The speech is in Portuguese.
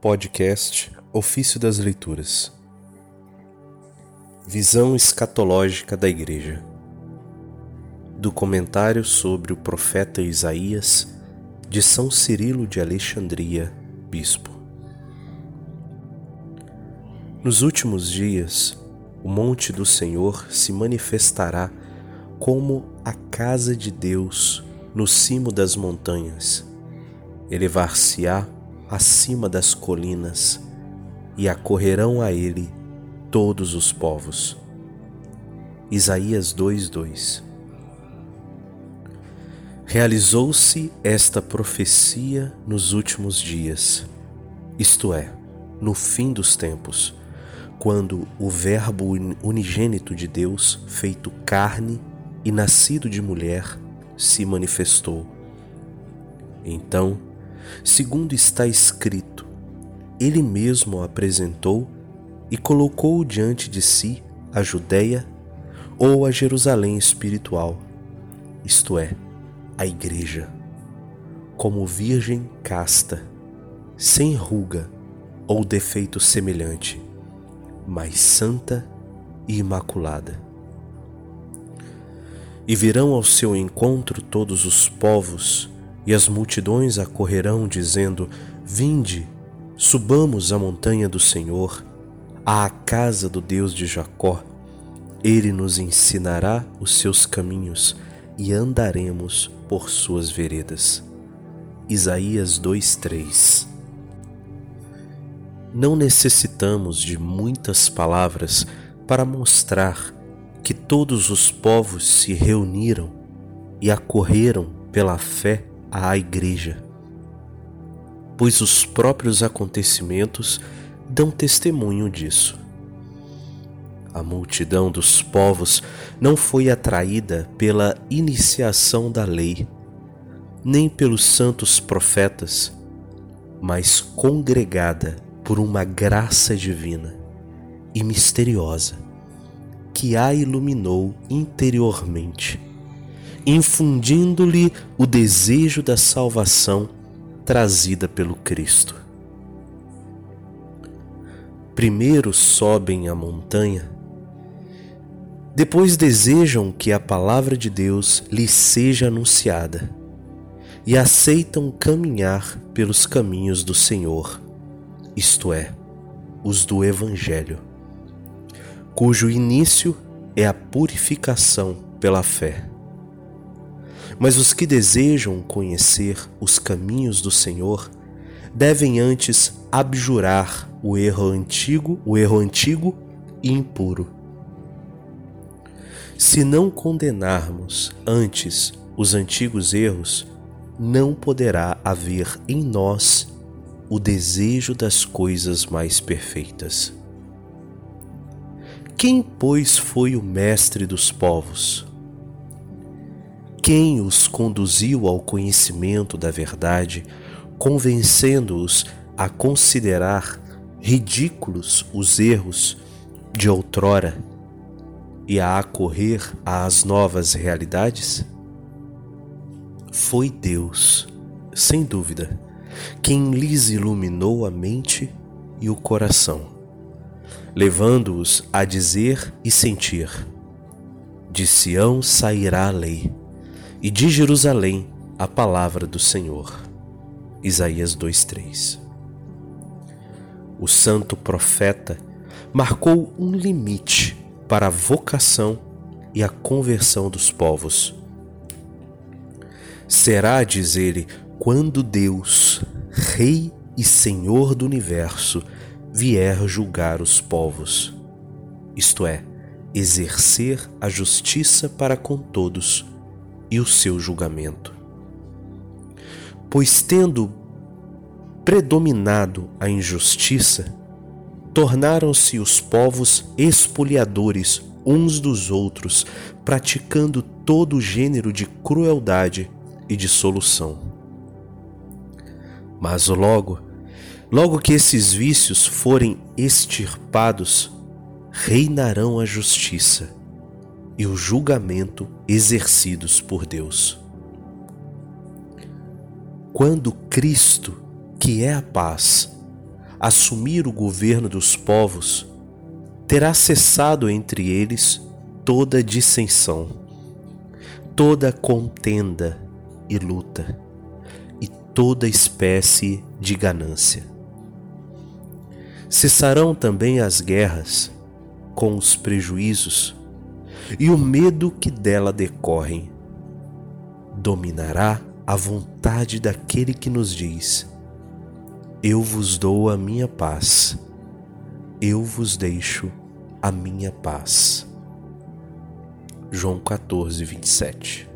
Podcast Ofício das Leituras Visão escatológica da Igreja Do comentário sobre o profeta Isaías de São Cirilo de Alexandria, Bispo. Nos últimos dias, o monte do Senhor se manifestará como a casa de Deus no cimo das montanhas. Elevar-se-á acima das colinas, e acorrerão a ele todos os povos. Isaías 2:2 Realizou-se esta profecia nos últimos dias, isto é, no fim dos tempos, quando o Verbo unigênito de Deus, feito carne e nascido de mulher, se manifestou. Então, segundo está escrito, ele mesmo apresentou e colocou diante de si a Judéia ou a Jerusalém espiritual, isto é, a Igreja, como virgem casta, sem ruga ou defeito semelhante, mas santa e imaculada. E virão ao seu encontro todos os povos, e as multidões acorrerão, dizendo: Vinde, subamos à montanha do Senhor, à casa do Deus de Jacó. Ele nos ensinará os seus caminhos e andaremos por suas veredas. Isaías 2:3 Não necessitamos de muitas palavras para mostrar que todos os povos se reuniram e acorreram pela fé à Igreja, pois os próprios acontecimentos dão testemunho disso. A multidão dos povos não foi atraída pela iniciação da lei, nem pelos santos profetas, mas congregada por uma graça divina e misteriosa que a iluminou interiormente infundindo-lhe o desejo da salvação trazida pelo Cristo. Primeiro sobem a montanha, depois desejam que a palavra de Deus lhes seja anunciada e aceitam caminhar pelos caminhos do Senhor, isto é, os do Evangelho, cujo início é a purificação pela fé. Mas os que desejam conhecer os caminhos do Senhor devem antes abjurar o erro antigo, o erro antigo e impuro. Se não condenarmos antes os antigos erros, não poderá haver em nós o desejo das coisas mais perfeitas. Quem, pois, foi o mestre dos povos? Quem os conduziu ao conhecimento da verdade, convencendo-os a considerar ridículos os erros de outrora e a acorrer às novas realidades? Foi Deus, sem dúvida, quem lhes iluminou a mente e o coração, levando-os a dizer e sentir: De Sião sairá a lei e de Jerusalém a palavra do Senhor. Isaías 2:3. O santo profeta marcou um limite para a vocação e a conversão dos povos. Será, diz ele, quando Deus, Rei e Senhor do universo, vier julgar os povos, isto é, exercer a justiça para com todos e o seu julgamento. Pois, tendo predominado a injustiça, tornaram-se os povos espoliadores uns dos outros, praticando todo gênero de crueldade e dissolução. Mas logo, logo que esses vícios forem extirpados, reinarão a justiça e o julgamento exercidos por Deus. Quando Cristo, que é a paz, assumir o governo dos povos, terá cessado entre eles toda dissensão, toda contenda e luta, e toda espécie de ganância. Cessarão também as guerras, com os prejuízos e o medo que dela decorrem. Dominará a vontade daquele que nos diz: Eu vos dou a minha paz, eu vos deixo a minha paz. João 14, 27